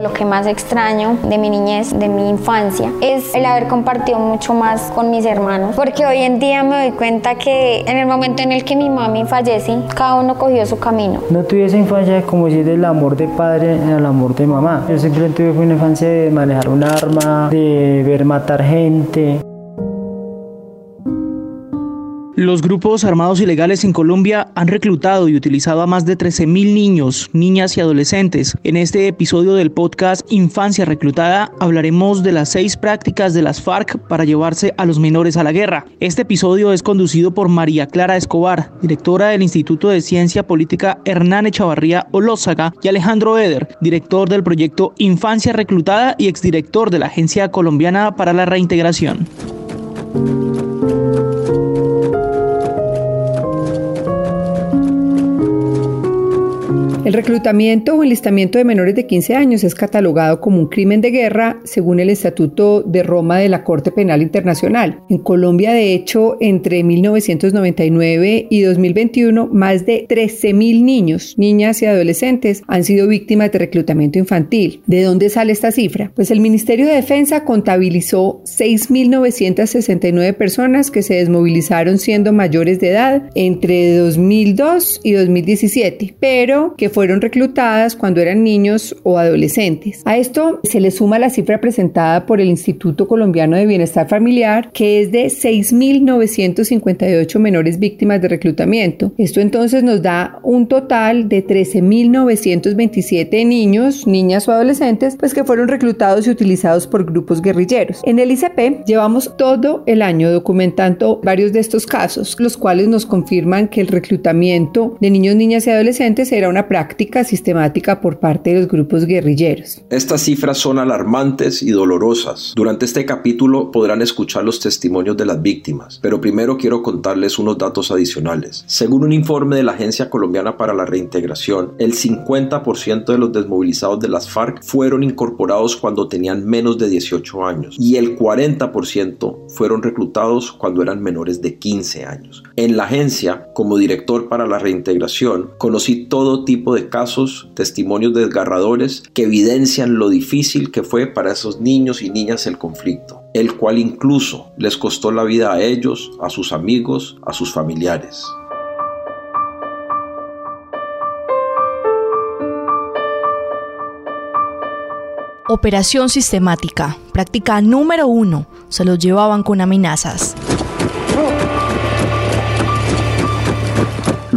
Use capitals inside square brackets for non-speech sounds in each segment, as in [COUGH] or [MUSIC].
Lo que más extraño de mi niñez, de mi infancia, es el haber compartido mucho más con mis hermanos. Porque hoy en día me doy cuenta que en el momento en el que mi mami fallece, cada uno cogió su camino. No tuve esa infancia como si del amor de padre al amor de mamá. Yo simplemente tuve una infancia de manejar un arma, de ver matar gente. Los grupos armados ilegales en Colombia han reclutado y utilizado a más de 13.000 niños, niñas y adolescentes. En este episodio del podcast Infancia Reclutada hablaremos de las seis prácticas de las FARC para llevarse a los menores a la guerra. Este episodio es conducido por María Clara Escobar, directora del Instituto de Ciencia Política Hernán Echavarría Olózaga, y Alejandro Eder, director del proyecto Infancia Reclutada y exdirector de la Agencia Colombiana para la Reintegración. El reclutamiento o enlistamiento de menores de 15 años es catalogado como un crimen de guerra según el Estatuto de Roma de la Corte Penal Internacional. En Colombia, de hecho, entre 1999 y 2021, más de 13.000 niños, niñas y adolescentes han sido víctimas de reclutamiento infantil. ¿De dónde sale esta cifra? Pues el Ministerio de Defensa contabilizó 6.969 personas que se desmovilizaron siendo mayores de edad entre 2002 y 2017, pero que fueron reclutadas cuando eran niños o adolescentes. A esto se le suma la cifra presentada por el Instituto Colombiano de Bienestar Familiar, que es de 6.958 menores víctimas de reclutamiento. Esto entonces nos da un total de 13.927 niños, niñas o adolescentes, pues que fueron reclutados y utilizados por grupos guerrilleros. En el ICP llevamos todo el año documentando varios de estos casos, los cuales nos confirman que el reclutamiento de niños, niñas y adolescentes era una práctica práctica sistemática por parte de los grupos guerrilleros. Estas cifras son alarmantes y dolorosas. Durante este capítulo podrán escuchar los testimonios de las víctimas, pero primero quiero contarles unos datos adicionales. Según un informe de la Agencia Colombiana para la Reintegración, el 50% de los desmovilizados de las FARC fueron incorporados cuando tenían menos de 18 años y el 40% fueron reclutados cuando eran menores de 15 años. En la agencia, como director para la reintegración, conocí todo tipo de casos, testimonios desgarradores que evidencian lo difícil que fue para esos niños y niñas el conflicto, el cual incluso les costó la vida a ellos, a sus amigos, a sus familiares. Operación sistemática. Práctica número uno. Se los llevaban con amenazas.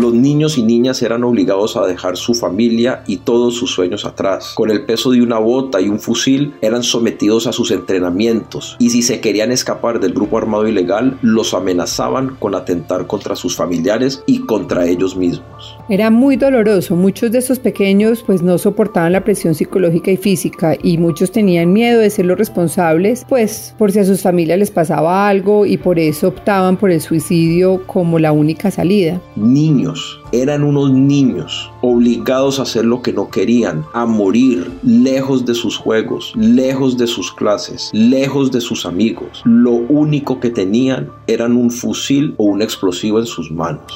Los niños y niñas eran obligados a dejar su familia y todos sus sueños atrás. Con el peso de una bota y un fusil eran sometidos a sus entrenamientos y si se querían escapar del grupo armado ilegal los amenazaban con atentar contra sus familiares y contra ellos mismos. Era muy doloroso, muchos de esos pequeños pues no soportaban la presión psicológica y física y muchos tenían miedo de ser los responsables pues por si a sus familias les pasaba algo y por eso optaban por el suicidio como la única salida. Niños eran unos niños obligados a hacer lo que no querían, a morir lejos de sus juegos, lejos de sus clases, lejos de sus amigos. Lo único que tenían eran un fusil o un explosivo en sus manos.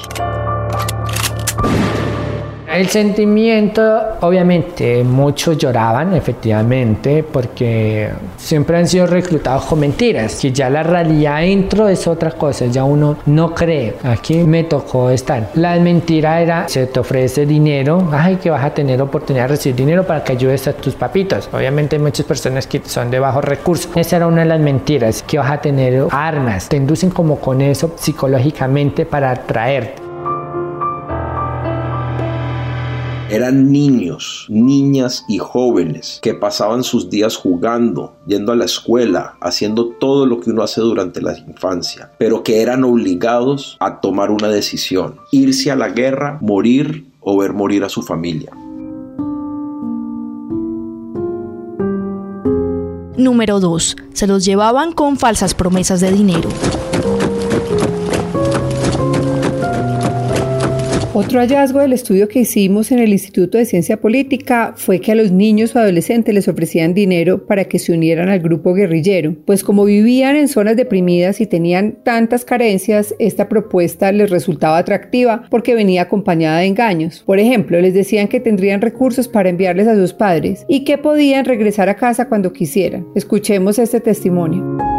El sentimiento, obviamente, muchos lloraban, efectivamente, porque siempre han sido reclutados con mentiras, que ya la realidad dentro es otra cosa, ya uno no cree, aquí me tocó estar. La mentira era, se te ofrece dinero, ay, que vas a tener oportunidad de recibir dinero para que ayudes a tus papitos. Obviamente hay muchas personas que son de bajos recursos. Esa era una de las mentiras, que vas a tener armas, te inducen como con eso psicológicamente para atraerte. Eran niños, niñas y jóvenes que pasaban sus días jugando, yendo a la escuela, haciendo todo lo que uno hace durante la infancia, pero que eran obligados a tomar una decisión, irse a la guerra, morir o ver morir a su familia. Número 2. Se los llevaban con falsas promesas de dinero. Otro hallazgo del estudio que hicimos en el Instituto de Ciencia Política fue que a los niños o adolescentes les ofrecían dinero para que se unieran al grupo guerrillero, pues como vivían en zonas deprimidas y tenían tantas carencias, esta propuesta les resultaba atractiva porque venía acompañada de engaños. Por ejemplo, les decían que tendrían recursos para enviarles a sus padres y que podían regresar a casa cuando quisieran. Escuchemos este testimonio.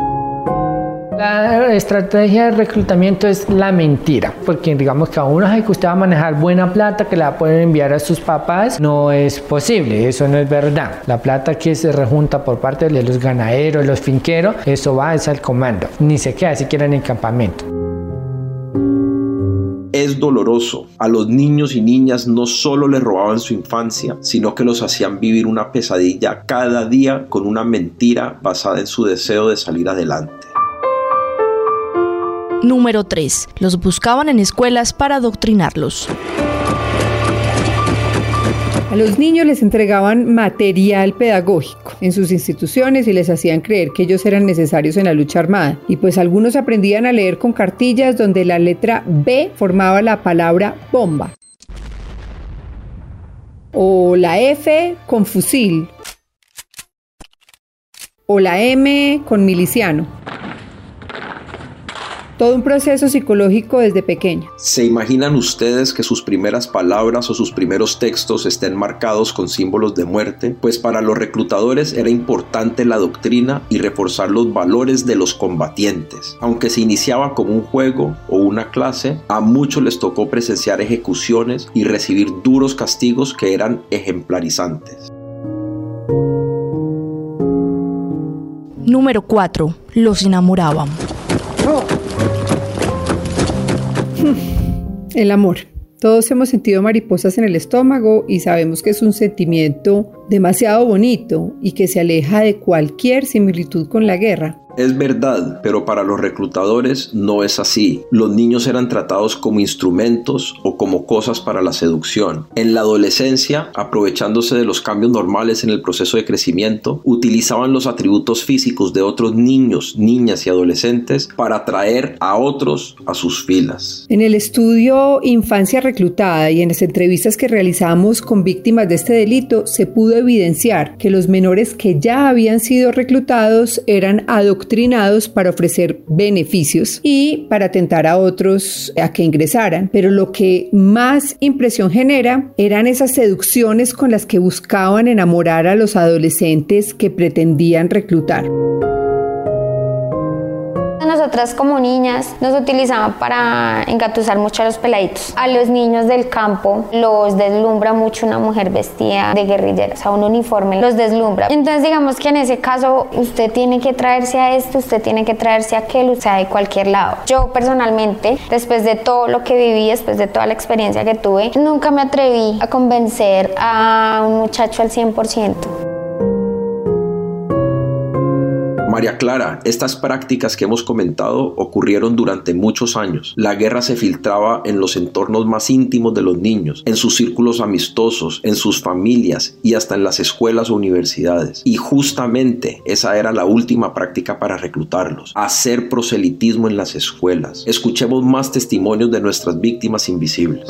La estrategia de reclutamiento es la mentira, porque digamos que a uno que usted va a manejar buena plata que la pueden enviar a sus papás, no es posible, eso no es verdad. La plata que se rejunta por parte de los ganaderos, los finqueros, eso va es al comando, ni se queda siquiera en el campamento. Es doloroso. A los niños y niñas no solo les robaban su infancia, sino que los hacían vivir una pesadilla cada día con una mentira basada en su deseo de salir adelante. Número 3. Los buscaban en escuelas para adoctrinarlos. A los niños les entregaban material pedagógico en sus instituciones y les hacían creer que ellos eran necesarios en la lucha armada. Y pues algunos aprendían a leer con cartillas donde la letra B formaba la palabra bomba. O la F con fusil. O la M con miliciano todo un proceso psicológico desde pequeño. ¿Se imaginan ustedes que sus primeras palabras o sus primeros textos estén marcados con símbolos de muerte? Pues para los reclutadores era importante la doctrina y reforzar los valores de los combatientes. Aunque se iniciaba como un juego o una clase, a muchos les tocó presenciar ejecuciones y recibir duros castigos que eran ejemplarizantes. Número 4. Los enamoraban. [LAUGHS] El amor. Todos hemos sentido mariposas en el estómago y sabemos que es un sentimiento demasiado bonito y que se aleja de cualquier similitud con la guerra. Es verdad, pero para los reclutadores no es así. Los niños eran tratados como instrumentos o como cosas para la seducción. En la adolescencia, aprovechándose de los cambios normales en el proceso de crecimiento, utilizaban los atributos físicos de otros niños, niñas y adolescentes para atraer a otros a sus filas. En el estudio Infancia Reclutada y en las entrevistas que realizamos con víctimas de este delito, se pudo evidenciar que los menores que ya habían sido reclutados eran adoctrinados para ofrecer beneficios y para tentar a otros a que ingresaran. Pero lo que más impresión genera eran esas seducciones con las que buscaban enamorar a los adolescentes que pretendían reclutar nosotras como niñas nos utilizaban para engatusar mucho a los peladitos. A los niños del campo los deslumbra mucho una mujer vestida de guerrillera, o sea, un uniforme los deslumbra. Entonces digamos que en ese caso usted tiene que traerse a esto, usted tiene que traerse a aquel, o sea, de cualquier lado. Yo personalmente, después de todo lo que viví, después de toda la experiencia que tuve, nunca me atreví a convencer a un muchacho al 100%. María Clara, estas prácticas que hemos comentado ocurrieron durante muchos años. La guerra se filtraba en los entornos más íntimos de los niños, en sus círculos amistosos, en sus familias y hasta en las escuelas o universidades. Y justamente esa era la última práctica para reclutarlos, hacer proselitismo en las escuelas. Escuchemos más testimonios de nuestras víctimas invisibles.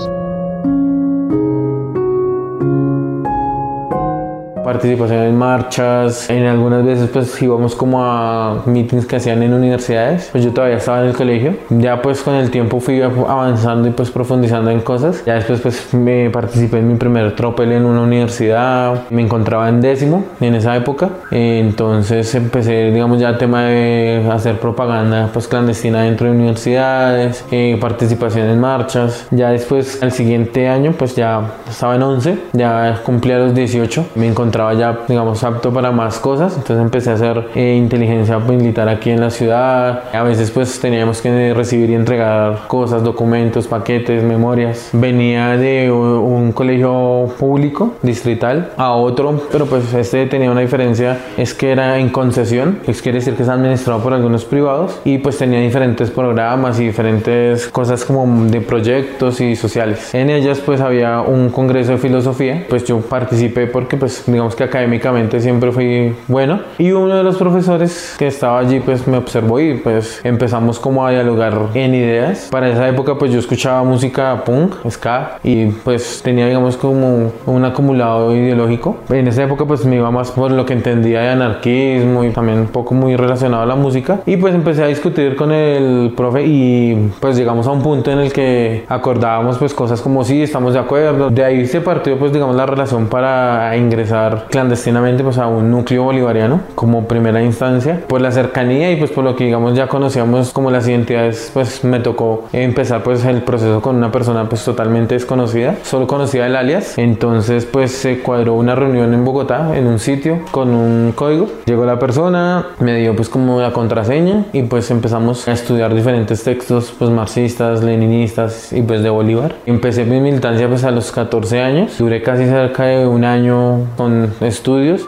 Participación en marchas, en algunas veces pues íbamos como a meetings que hacían en universidades, pues yo todavía estaba en el colegio, ya pues con el tiempo fui avanzando y pues profundizando en cosas, ya después pues me participé en mi primer tropel en una universidad, me encontraba en décimo en esa época, entonces empecé digamos ya el tema de hacer propaganda pues clandestina dentro de universidades, eh, participación en marchas, ya después al siguiente año pues ya estaba en 11, ya cumplía los 18, me encontraba ya, digamos, apto para más cosas. Entonces empecé a hacer eh, inteligencia militar aquí en la ciudad. A veces pues teníamos que recibir y entregar cosas, documentos, paquetes, memorias. Venía de un colegio público, distrital, a otro, pero pues este tenía una diferencia, es que era en concesión, es quiere decir que es administrado por algunos privados y pues tenía diferentes programas y diferentes cosas como de proyectos y sociales. En ellas pues había un congreso de filosofía, pues yo participé porque pues digamos que académicamente siempre fui bueno. Y uno de los profesores que estaba allí pues me observó y pues empezamos como a dialogar en ideas. Para esa época pues yo escuchaba música punk, ska y pues tenía digamos como un acumulado ideológico. En esa época pues me iba más por lo que entendía de anarquismo y también un poco muy relacionado a la música. Y pues empecé a discutir con el profe y pues llegamos a un punto en el que acordábamos pues cosas como sí, estamos de acuerdo. De ahí se partió pues digamos la relación para ingresar clandestinamente pues a un núcleo bolivariano como primera instancia. Por la cercanía y pues por lo que digamos ya conocíamos como las identidades pues me tocó empezar pues el proceso con una persona pues totalmente desconocida, solo conocía el alias. Entonces pues se cuadró una reunión en Bogotá en un sitio con un código. Llegó la persona, me dio pues como la contraseña y pues empezamos a estudiar diferentes textos pues marxistas, leninistas y pues de Bolívar. Empecé mi militancia pues a los 14 años, duré casi cerca de un año con estudios.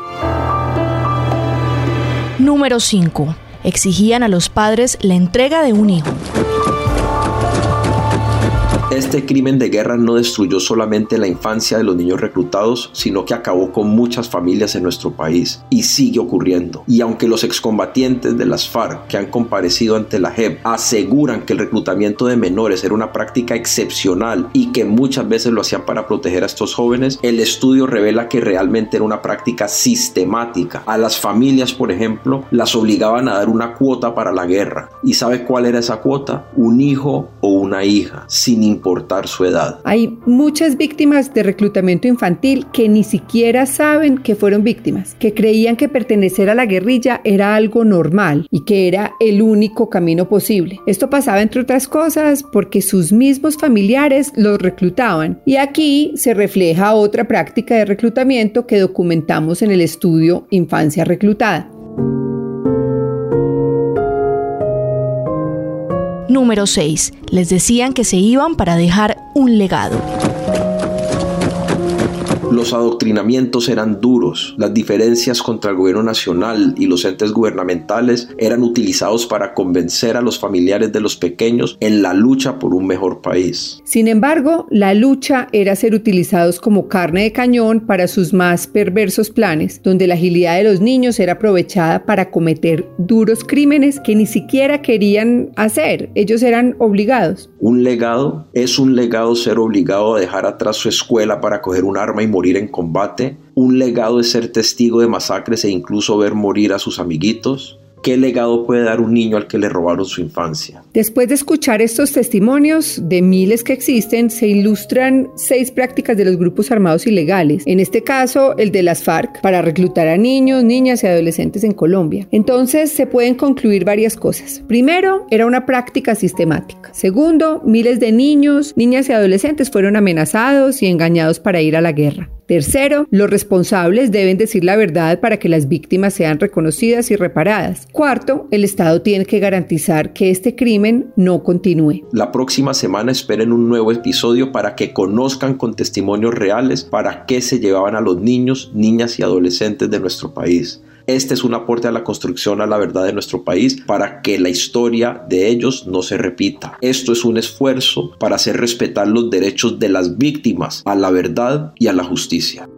Número 5. Exigían a los padres la entrega de un hijo. Este crimen de guerra no destruyó solamente la infancia de los niños reclutados, sino que acabó con muchas familias en nuestro país y sigue ocurriendo. Y aunque los excombatientes de las FARC que han comparecido ante la JEP aseguran que el reclutamiento de menores era una práctica excepcional y que muchas veces lo hacían para proteger a estos jóvenes, el estudio revela que realmente era una práctica sistemática. A las familias, por ejemplo, las obligaban a dar una cuota para la guerra. ¿Y sabe cuál era esa cuota? Un hijo o hija, sin importar su edad. Hay muchas víctimas de reclutamiento infantil que ni siquiera saben que fueron víctimas, que creían que pertenecer a la guerrilla era algo normal y que era el único camino posible. Esto pasaba entre otras cosas porque sus mismos familiares los reclutaban y aquí se refleja otra práctica de reclutamiento que documentamos en el estudio Infancia Reclutada. Número 6. Les decían que se iban para dejar un legado. Los adoctrinamientos eran duros, las diferencias contra el gobierno nacional y los entes gubernamentales eran utilizados para convencer a los familiares de los pequeños en la lucha por un mejor país. Sin embargo, la lucha era ser utilizados como carne de cañón para sus más perversos planes, donde la agilidad de los niños era aprovechada para cometer duros crímenes que ni siquiera querían hacer, ellos eran obligados. Un legado es un legado ser obligado a dejar atrás su escuela para coger un arma y morir en combate, un legado es ser testigo de masacres e incluso ver morir a sus amiguitos, ¿Qué legado puede dar un niño al que le robaron su infancia? Después de escuchar estos testimonios de miles que existen, se ilustran seis prácticas de los grupos armados ilegales, en este caso el de las FARC, para reclutar a niños, niñas y adolescentes en Colombia. Entonces se pueden concluir varias cosas. Primero, era una práctica sistemática. Segundo, miles de niños, niñas y adolescentes fueron amenazados y engañados para ir a la guerra. Tercero, los responsables deben decir la verdad para que las víctimas sean reconocidas y reparadas. Cuarto, el Estado tiene que garantizar que este crimen no continúe. La próxima semana esperen un nuevo episodio para que conozcan con testimonios reales para qué se llevaban a los niños, niñas y adolescentes de nuestro país. Este es un aporte a la construcción a la verdad de nuestro país para que la historia de ellos no se repita. Esto es un esfuerzo para hacer respetar los derechos de las víctimas a la verdad y a la justicia.